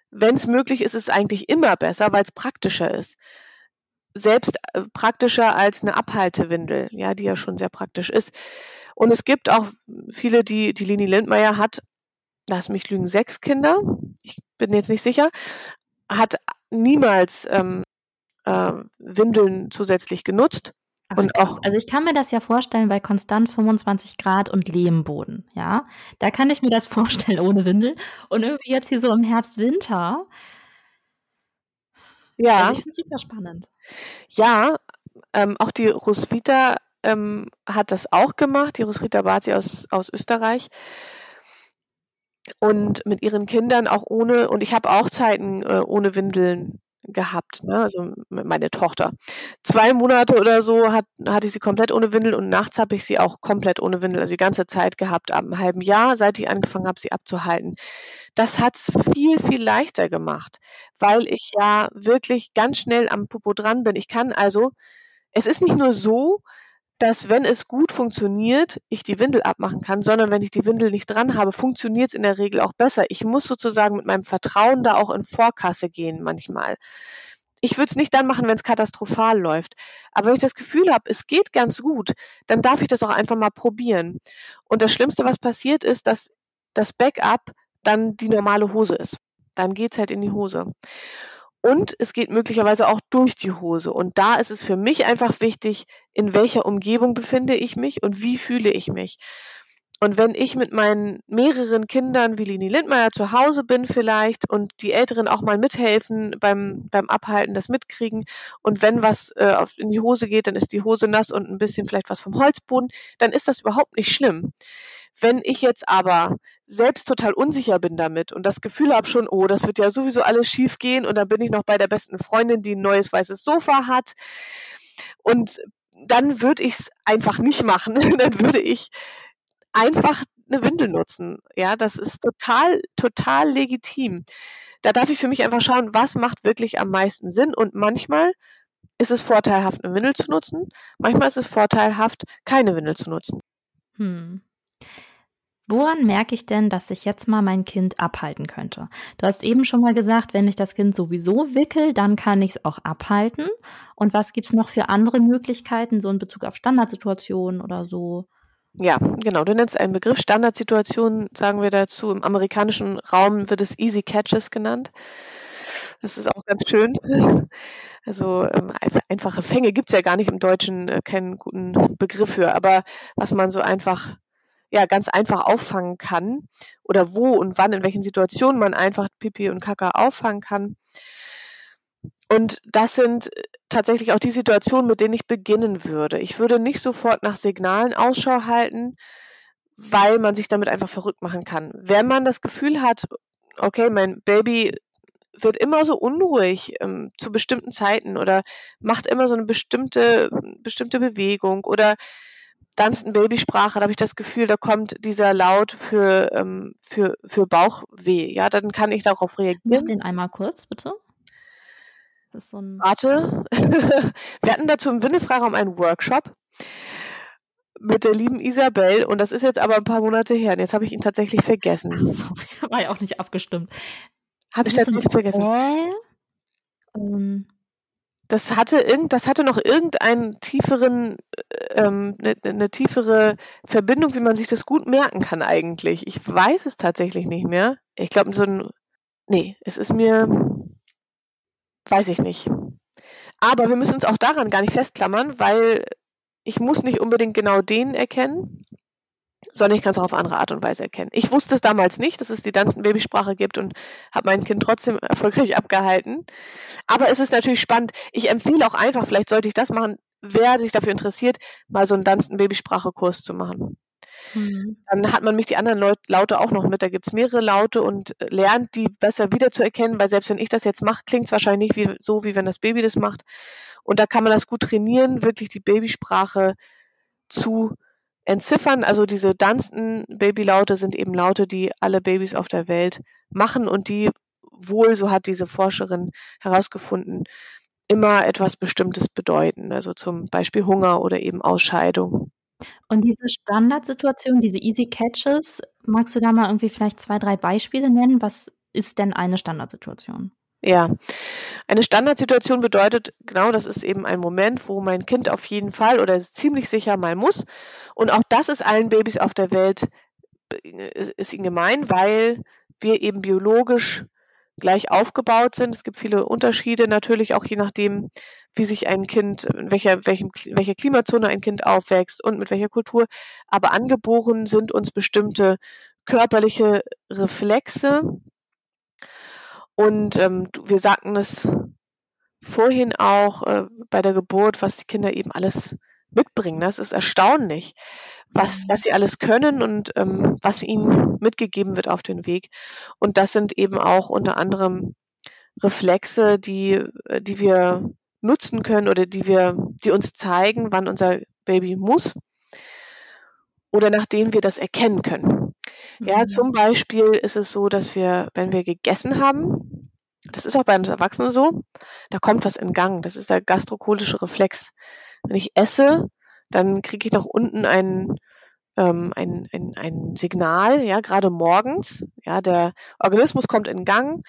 Wenn es möglich ist, ist es eigentlich immer besser, weil es praktischer ist. Selbst äh, praktischer als eine Abhaltewindel, ja, die ja schon sehr praktisch ist. Und es gibt auch viele, die die Lini Lindmeier hat, lass mich lügen, sechs Kinder, ich bin jetzt nicht sicher, hat niemals ähm, äh, Windeln zusätzlich genutzt. Ach, und auch, also ich kann mir das ja vorstellen bei konstant 25 Grad und Lehmboden, ja. Da kann ich mir das vorstellen ohne Windel. Und irgendwie jetzt hier so im Herbst, Winter. Ja. Also ich finde es super spannend. Ja, ähm, auch die Roswitha ähm, hat das auch gemacht, die Roswitha Bazi aus, aus Österreich und mit ihren Kindern auch ohne, und ich habe auch Zeiten äh, ohne Windeln gehabt, ne? also meine Tochter. Zwei Monate oder so hat, hatte ich sie komplett ohne Windel und nachts habe ich sie auch komplett ohne Windel, also die ganze Zeit gehabt, ab einem halben Jahr, seit ich angefangen habe, sie abzuhalten. Das hat es viel, viel leichter gemacht, weil ich ja wirklich ganz schnell am Popo dran bin. Ich kann also, es ist nicht nur so, dass wenn es gut funktioniert, ich die Windel abmachen kann, sondern wenn ich die Windel nicht dran habe, funktioniert es in der Regel auch besser. Ich muss sozusagen mit meinem Vertrauen da auch in Vorkasse gehen manchmal. Ich würde es nicht dann machen, wenn es katastrophal läuft. Aber wenn ich das Gefühl habe, es geht ganz gut, dann darf ich das auch einfach mal probieren. Und das Schlimmste, was passiert, ist, dass das Backup dann die normale Hose ist. Dann geht es halt in die Hose und es geht möglicherweise auch durch die Hose. Und da ist es für mich einfach wichtig, in welcher Umgebung befinde ich mich und wie fühle ich mich. Und wenn ich mit meinen mehreren Kindern wie Lini Lindmeier zu Hause bin vielleicht und die Älteren auch mal mithelfen beim, beim Abhalten, das mitkriegen und wenn was äh, auf, in die Hose geht, dann ist die Hose nass und ein bisschen vielleicht was vom Holzboden, dann ist das überhaupt nicht schlimm. Wenn ich jetzt aber selbst total unsicher bin damit und das Gefühl habe schon, oh, das wird ja sowieso alles schief gehen und dann bin ich noch bei der besten Freundin, die ein neues weißes Sofa hat und dann würde ich es einfach nicht machen. dann würde ich einfach eine Windel nutzen. Ja, das ist total, total legitim. Da darf ich für mich einfach schauen, was macht wirklich am meisten Sinn und manchmal ist es vorteilhaft, eine Windel zu nutzen. Manchmal ist es vorteilhaft, keine Windel zu nutzen. Hm. Woran merke ich denn, dass ich jetzt mal mein Kind abhalten könnte? Du hast eben schon mal gesagt, wenn ich das Kind sowieso wickel, dann kann ich es auch abhalten. Und was gibt es noch für andere Möglichkeiten, so in Bezug auf Standardsituationen oder so? Ja, genau. Du nennst einen Begriff Standardsituation, sagen wir dazu. Im amerikanischen Raum wird es Easy Catches genannt. Das ist auch ganz schön. Also ähm, einfache Fänge gibt es ja gar nicht im Deutschen, äh, keinen guten Begriff für, aber was man so einfach, ja, ganz einfach auffangen kann oder wo und wann, in welchen Situationen man einfach Pipi und Kaka auffangen kann. Und das sind tatsächlich auch die Situationen, mit denen ich beginnen würde. Ich würde nicht sofort nach Signalen Ausschau halten, weil man sich damit einfach verrückt machen kann. Wenn man das Gefühl hat, okay, mein Baby wird immer so unruhig ähm, zu bestimmten Zeiten oder macht immer so eine bestimmte, bestimmte Bewegung oder tanzt ein Babysprache, da habe ich das Gefühl, da kommt dieser Laut für, ähm, für, für Bauchweh. Ja, dann kann ich darauf reagieren. Mach den einmal kurz, bitte. Das so Warte. Wir hatten dazu im Windefreiraum einen Workshop mit der lieben Isabel und das ist jetzt aber ein paar Monate her und jetzt habe ich ihn tatsächlich vergessen. Sorry, war ja auch nicht abgestimmt. Habe ich tatsächlich so vergessen. Ähm, das hatte irgend, das hatte noch irgendeinen tieferen, ähm, eine ne, ne tiefere Verbindung, wie man sich das gut merken kann eigentlich. Ich weiß es tatsächlich nicht mehr. Ich glaube, so ein, nee, es ist mir, weiß ich nicht. Aber wir müssen uns auch daran gar nicht festklammern, weil ich muss nicht unbedingt genau den erkennen, sondern ich kann es auch auf andere Art und Weise erkennen. Ich wusste es damals nicht, dass es die Danzen-Babysprache gibt und habe mein Kind trotzdem erfolgreich abgehalten. Aber es ist natürlich spannend. Ich empfehle auch einfach, vielleicht sollte ich das machen, wer sich dafür interessiert, mal so einen Danzen-Babysprache-Kurs zu machen. Mhm. Dann hat man mich die anderen Laute auch noch mit. Da gibt es mehrere Laute und lernt die besser wiederzuerkennen, weil selbst wenn ich das jetzt mache, klingt es wahrscheinlich nicht wie, so, wie wenn das Baby das macht. Und da kann man das gut trainieren, wirklich die Babysprache zu entziffern. Also diese dansten Babylaute sind eben Laute, die alle Babys auf der Welt machen und die wohl, so hat diese Forscherin herausgefunden, immer etwas Bestimmtes bedeuten. Also zum Beispiel Hunger oder eben Ausscheidung. Und diese Standardsituation, diese Easy Catches, magst du da mal irgendwie vielleicht zwei, drei Beispiele nennen? Was ist denn eine Standardsituation? Ja, eine Standardsituation bedeutet, genau, das ist eben ein Moment, wo mein Kind auf jeden Fall oder ziemlich sicher mal muss. Und auch das ist allen Babys auf der Welt, ist ihnen gemein, weil wir eben biologisch gleich aufgebaut sind. Es gibt viele Unterschiede natürlich auch je nachdem, wie sich ein Kind, in welcher, welchem, welcher Klimazone ein Kind aufwächst und mit welcher Kultur. Aber angeboren sind uns bestimmte körperliche Reflexe, und ähm, wir sagten es vorhin auch äh, bei der Geburt, was die Kinder eben alles mitbringen. Das ist erstaunlich, was, mhm. was sie alles können und ähm, was ihnen mitgegeben wird auf den Weg. Und das sind eben auch unter anderem Reflexe, die, äh, die wir nutzen können oder die wir, die uns zeigen, wann unser Baby muss oder nach denen wir das erkennen können. Ja, mhm. zum Beispiel ist es so, dass wir, wenn wir gegessen haben, das ist auch bei uns Erwachsenen so, da kommt was in Gang. Das ist der gastrokolische Reflex. Wenn ich esse, dann kriege ich nach unten ein, ähm, ein, ein, ein Signal, ja, gerade morgens. Ja, der Organismus kommt in Gang,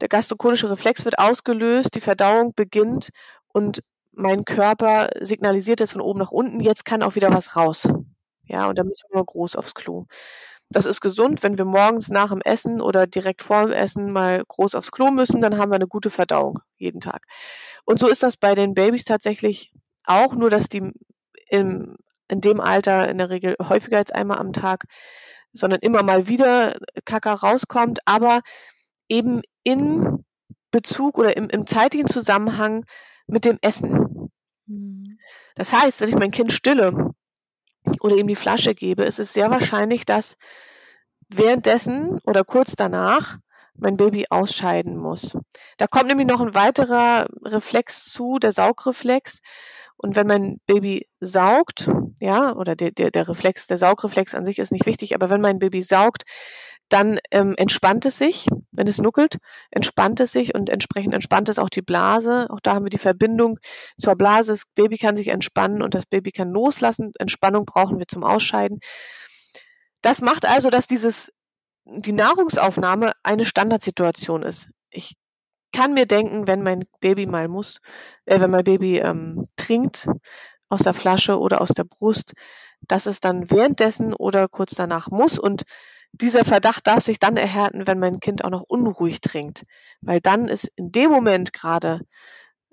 der gastrokolische Reflex wird ausgelöst, die Verdauung beginnt und mein Körper signalisiert es von oben nach unten, jetzt kann auch wieder was raus. Ja, und dann müssen wir nur groß aufs Klo. Das ist gesund, wenn wir morgens nach dem Essen oder direkt vor dem Essen mal groß aufs Klo müssen, dann haben wir eine gute Verdauung jeden Tag. Und so ist das bei den Babys tatsächlich auch, nur dass die im, in dem Alter in der Regel häufiger als einmal am Tag, sondern immer mal wieder Kaka rauskommt, aber eben in Bezug oder im, im zeitlichen Zusammenhang mit dem Essen. Mhm. Das heißt, wenn ich mein Kind stille oder ihm die Flasche gebe, ist es sehr wahrscheinlich, dass währenddessen oder kurz danach mein Baby ausscheiden muss. Da kommt nämlich noch ein weiterer Reflex zu, der Saugreflex. Und wenn mein Baby saugt, ja, oder der, der, der Reflex, der Saugreflex an sich ist nicht wichtig, aber wenn mein Baby saugt, dann ähm, entspannt es sich, wenn es nuckelt, entspannt es sich und entsprechend entspannt es auch die Blase. Auch da haben wir die Verbindung zur Blase. Das Baby kann sich entspannen und das Baby kann loslassen. Entspannung brauchen wir zum Ausscheiden. Das macht also, dass dieses, die Nahrungsaufnahme eine Standardsituation ist. Ich kann mir denken, wenn mein Baby mal muss, äh, wenn mein Baby ähm, trinkt aus der Flasche oder aus der Brust, dass es dann währenddessen oder kurz danach muss. Und dieser Verdacht darf sich dann erhärten, wenn mein Kind auch noch unruhig trinkt, weil dann ist in dem Moment gerade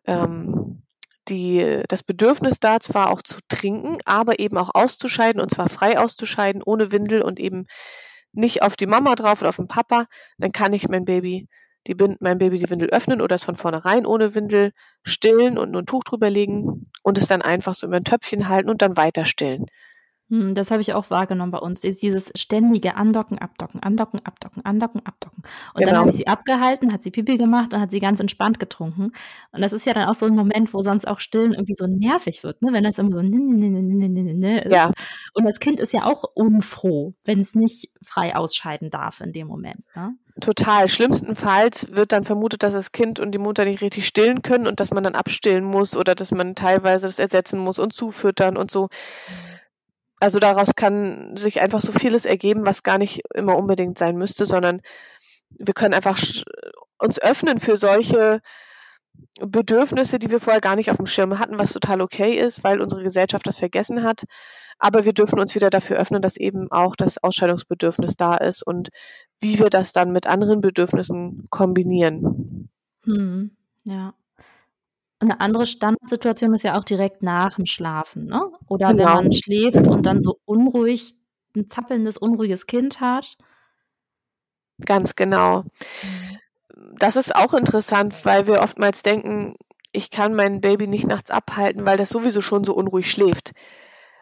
ähm, die, das Bedürfnis da, zwar auch zu trinken, aber eben auch auszuscheiden und zwar frei auszuscheiden, ohne Windel und eben nicht auf die Mama drauf oder auf den Papa, dann kann ich mein Baby die Bind, mein Baby die Windel öffnen oder es von vornherein ohne Windel stillen und nur ein Tuch drüber legen und es dann einfach so über ein Töpfchen halten und dann weiter stillen. Hm, das habe ich auch wahrgenommen bei uns. Ist dieses ständige Andocken, Abdocken, Andocken, Abdocken, Andocken, Abdocken. Und genau. dann habe ich sie abgehalten, hat sie Pipi gemacht und hat sie ganz entspannt getrunken. Und das ist ja dann auch so ein Moment, wo sonst auch Stillen irgendwie so nervig wird, ne? Wenn das immer so ist. Ja. Und das Kind ist ja auch unfroh, wenn es nicht frei ausscheiden darf in dem Moment. Ne? Total. Schlimmstenfalls wird dann vermutet, dass das Kind und die Mutter nicht richtig stillen können und dass man dann abstillen muss oder dass man teilweise das ersetzen muss und zufüttern und so. Also daraus kann sich einfach so vieles ergeben, was gar nicht immer unbedingt sein müsste, sondern wir können einfach uns öffnen für solche Bedürfnisse, die wir vorher gar nicht auf dem Schirm hatten, was total okay ist, weil unsere Gesellschaft das vergessen hat. Aber wir dürfen uns wieder dafür öffnen, dass eben auch das Ausscheidungsbedürfnis da ist und wie wir das dann mit anderen Bedürfnissen kombinieren. Hm, ja. Eine andere Standardsituation ist ja auch direkt nach dem Schlafen, ne? Oder wenn genau. man schläft und dann so unruhig 'n zappelndes, unruhiges Kind hat. Ganz genau. Mhm. Das ist auch interessant, weil wir oftmals denken, ich kann mein Baby nicht nachts abhalten, weil das sowieso schon so unruhig schläft.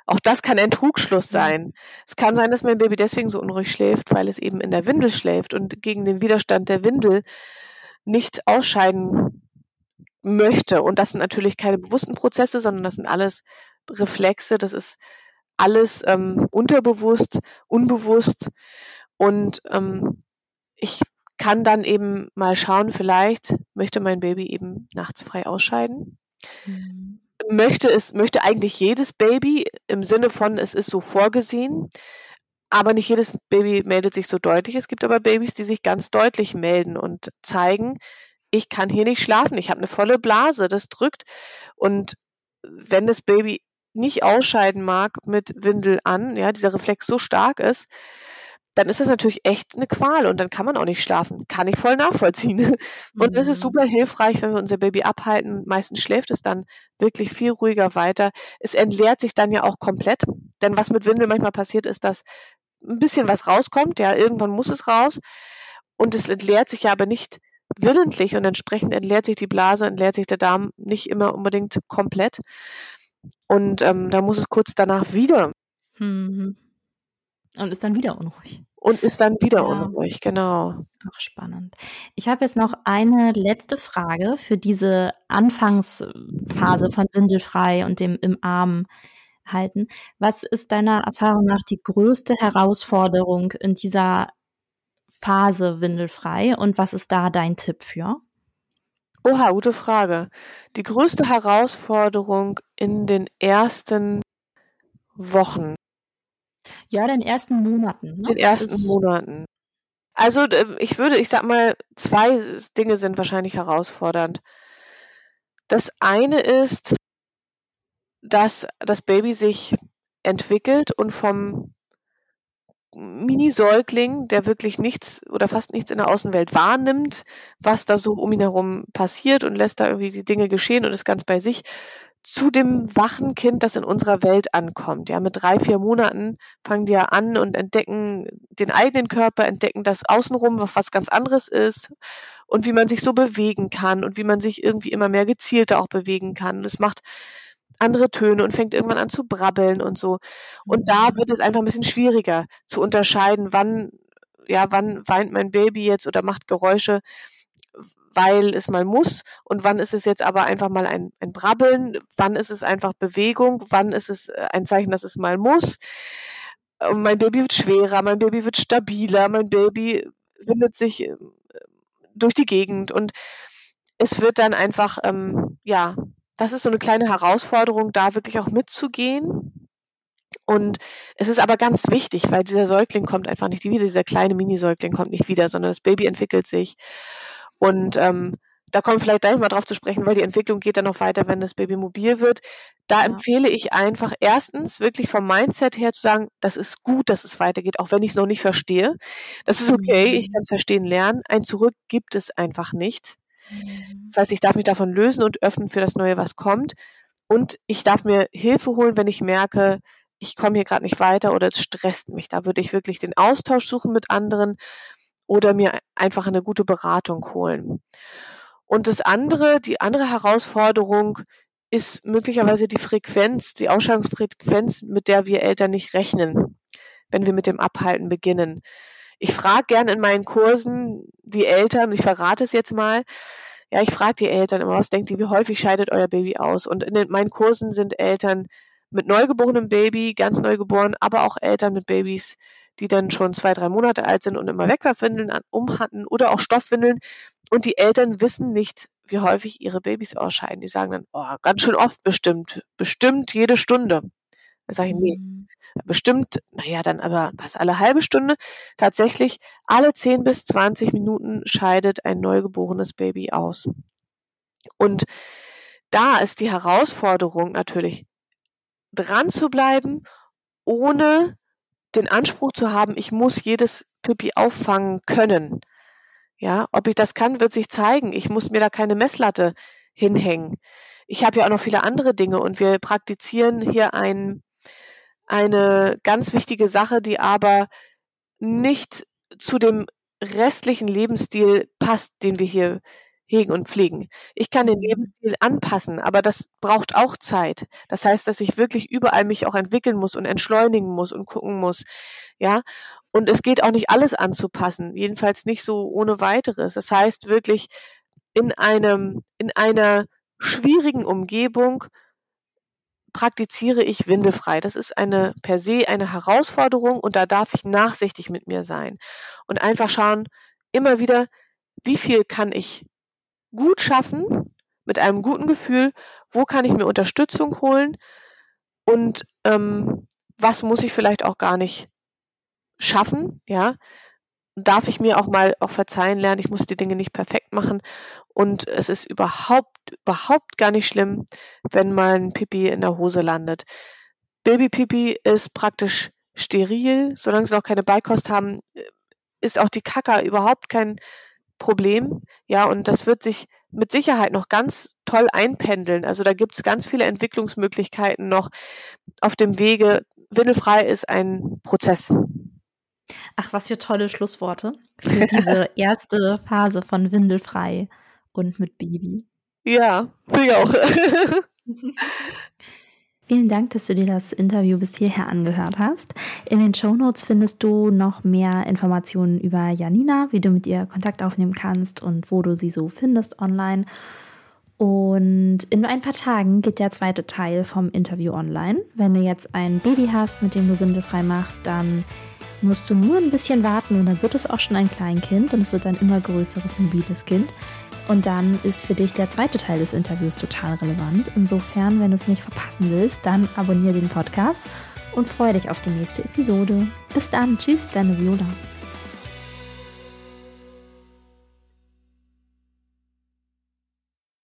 Auch das kann ein Trugschluss sein. Es kann sein, dass mein Baby deswegen so unruhig schläft, weil es eben in der Windel schläft und gegen den Widerstand der Windel nicht ausscheiden möchte. Und das sind natürlich keine bewussten Prozesse, sondern das sind alles Reflexe, das ist alles ähm, unterbewusst, unbewusst. Und ähm, ich kann dann eben mal schauen, vielleicht möchte mein Baby eben nachts frei ausscheiden. Mhm. Möchte es, möchte eigentlich jedes Baby im Sinne von, es ist so vorgesehen. Aber nicht jedes Baby meldet sich so deutlich. Es gibt aber Babys, die sich ganz deutlich melden und zeigen, ich kann hier nicht schlafen, ich habe eine volle Blase, das drückt. Und wenn das Baby nicht ausscheiden mag mit Windel an, ja, dieser Reflex so stark ist, dann ist das natürlich echt eine Qual und dann kann man auch nicht schlafen. Kann ich voll nachvollziehen. Und das ist mhm. super hilfreich, wenn wir unser Baby abhalten. Meistens schläft es dann wirklich viel ruhiger weiter. Es entleert sich dann ja auch komplett. Denn was mit Windel manchmal passiert, ist, dass ein bisschen was rauskommt. Ja, irgendwann muss es raus. Und es entleert sich ja aber nicht willentlich und entsprechend entleert sich die Blase, entleert sich der Darm nicht immer unbedingt komplett. Und ähm, da muss es kurz danach wieder. Mhm. Und ist dann wieder unruhig. Und ist dann wieder ja. unruhig, genau. Ach, spannend. Ich habe jetzt noch eine letzte Frage für diese Anfangsphase von Windelfrei und dem im Arm halten. Was ist deiner Erfahrung nach die größte Herausforderung in dieser Phase windelfrei und was ist da dein Tipp für? Oha, gute Frage. Die größte Herausforderung in den ersten Wochen. Ja, den ersten Monaten. Ne? Den ersten ist Monaten. Also ich würde, ich sag mal, zwei Dinge sind wahrscheinlich herausfordernd. Das eine ist, dass das Baby sich entwickelt und vom Mini-Säugling, der wirklich nichts oder fast nichts in der Außenwelt wahrnimmt, was da so um ihn herum passiert und lässt da irgendwie die Dinge geschehen und ist ganz bei sich, zu dem wachen Kind, das in unserer Welt ankommt. Ja, mit drei, vier Monaten fangen die ja an und entdecken den eigenen Körper, entdecken das Außenrum, was ganz anderes ist und wie man sich so bewegen kann und wie man sich irgendwie immer mehr gezielter auch bewegen kann. Und es macht andere Töne und fängt irgendwann an zu brabbeln und so. Und da mhm. wird es einfach ein bisschen schwieriger zu unterscheiden, wann, ja, wann weint mein Baby jetzt oder macht Geräusche, weil es mal muss und wann ist es jetzt aber einfach mal ein, ein Brabbeln, wann ist es einfach Bewegung, wann ist es äh, ein Zeichen, dass es mal muss. Und mein Baby wird schwerer, mein Baby wird stabiler, mein Baby windet sich äh, durch die Gegend und es wird dann einfach, ähm, ja, das ist so eine kleine Herausforderung, da wirklich auch mitzugehen. Und es ist aber ganz wichtig, weil dieser Säugling kommt einfach nicht wieder, dieser kleine Mini-Säugling kommt nicht wieder, sondern das Baby entwickelt sich. Und ähm, da kommen vielleicht gleich mal drauf zu sprechen, weil die Entwicklung geht dann noch weiter, wenn das Baby mobil wird. Da ja. empfehle ich einfach erstens wirklich vom Mindset her zu sagen, das ist gut, dass es weitergeht, auch wenn ich es noch nicht verstehe. Das ist okay, ich mhm. kann es verstehen lernen. Ein Zurück gibt es einfach nicht. Mhm. Das heißt, ich darf mich davon lösen und öffnen für das Neue, was kommt. Und ich darf mir Hilfe holen, wenn ich merke, ich komme hier gerade nicht weiter oder es stresst mich. Da würde ich wirklich den Austausch suchen mit anderen oder mir einfach eine gute Beratung holen. Und das andere, die andere Herausforderung ist möglicherweise die Frequenz, die Ausscheidungsfrequenz, mit der wir Eltern nicht rechnen, wenn wir mit dem Abhalten beginnen. Ich frage gerne in meinen Kursen die Eltern, ich verrate es jetzt mal, ja, ich frage die Eltern immer, was denkt ihr, wie häufig scheidet euer Baby aus? Und in den, meinen Kursen sind Eltern mit neugeborenem Baby, ganz neugeboren, aber auch Eltern mit Babys, die dann schon zwei, drei Monate alt sind und immer Wegwerfwindeln um hatten oder auch Stoffwindeln. Und die Eltern wissen nicht, wie häufig ihre Babys ausscheiden. Die sagen dann, oh, ganz schön oft bestimmt, bestimmt jede Stunde. Da sage ich, nee, mhm. Bestimmt, naja, dann aber was alle halbe Stunde. Tatsächlich, alle 10 bis 20 Minuten scheidet ein neugeborenes Baby aus. Und da ist die Herausforderung natürlich, dran zu bleiben, ohne den Anspruch zu haben, ich muss jedes Pipi auffangen können. Ja, ob ich das kann, wird sich zeigen. Ich muss mir da keine Messlatte hinhängen. Ich habe ja auch noch viele andere Dinge und wir praktizieren hier ein, eine ganz wichtige Sache, die aber nicht zu dem restlichen Lebensstil passt, den wir hier hegen und pflegen. Ich kann den mhm. Lebensstil anpassen, aber das braucht auch Zeit. Das heißt, dass ich wirklich überall mich auch entwickeln muss und entschleunigen muss und gucken muss. Ja. Und es geht auch nicht alles anzupassen. Jedenfalls nicht so ohne weiteres. Das heißt wirklich in einem, in einer schwierigen Umgebung praktiziere ich windelfrei. Das ist eine per se eine Herausforderung und da darf ich nachsichtig mit mir sein und einfach schauen, immer wieder, wie viel kann ich gut schaffen, mit einem guten Gefühl, wo kann ich mir Unterstützung holen und ähm, was muss ich vielleicht auch gar nicht schaffen, ja. Darf ich mir auch mal auch verzeihen lernen, ich muss die Dinge nicht perfekt machen und es ist überhaupt, überhaupt gar nicht schlimm, wenn mal ein Pipi in der Hose landet. Baby-Pipi ist praktisch steril, solange sie noch keine Beikost haben, ist auch die Kaka überhaupt kein Problem. Ja, und das wird sich mit Sicherheit noch ganz toll einpendeln. Also da gibt es ganz viele Entwicklungsmöglichkeiten noch auf dem Wege. Windelfrei ist ein Prozess. Ach, was für tolle Schlussworte für diese erste Phase von Windelfrei und mit Baby. Ja, will ich auch. Vielen Dank, dass du dir das Interview bis hierher angehört hast. In den Show Notes findest du noch mehr Informationen über Janina, wie du mit ihr Kontakt aufnehmen kannst und wo du sie so findest online. Und in ein paar Tagen geht der zweite Teil vom Interview online. Wenn du jetzt ein Baby hast, mit dem du windelfrei machst, dann musst du nur ein bisschen warten und dann wird es auch schon ein Kleinkind und es wird ein immer größeres mobiles Kind. Und dann ist für dich der zweite Teil des Interviews total relevant. Insofern, wenn du es nicht verpassen willst, dann abonniere den Podcast und freue dich auf die nächste Episode. Bis dann, tschüss, deine Viola.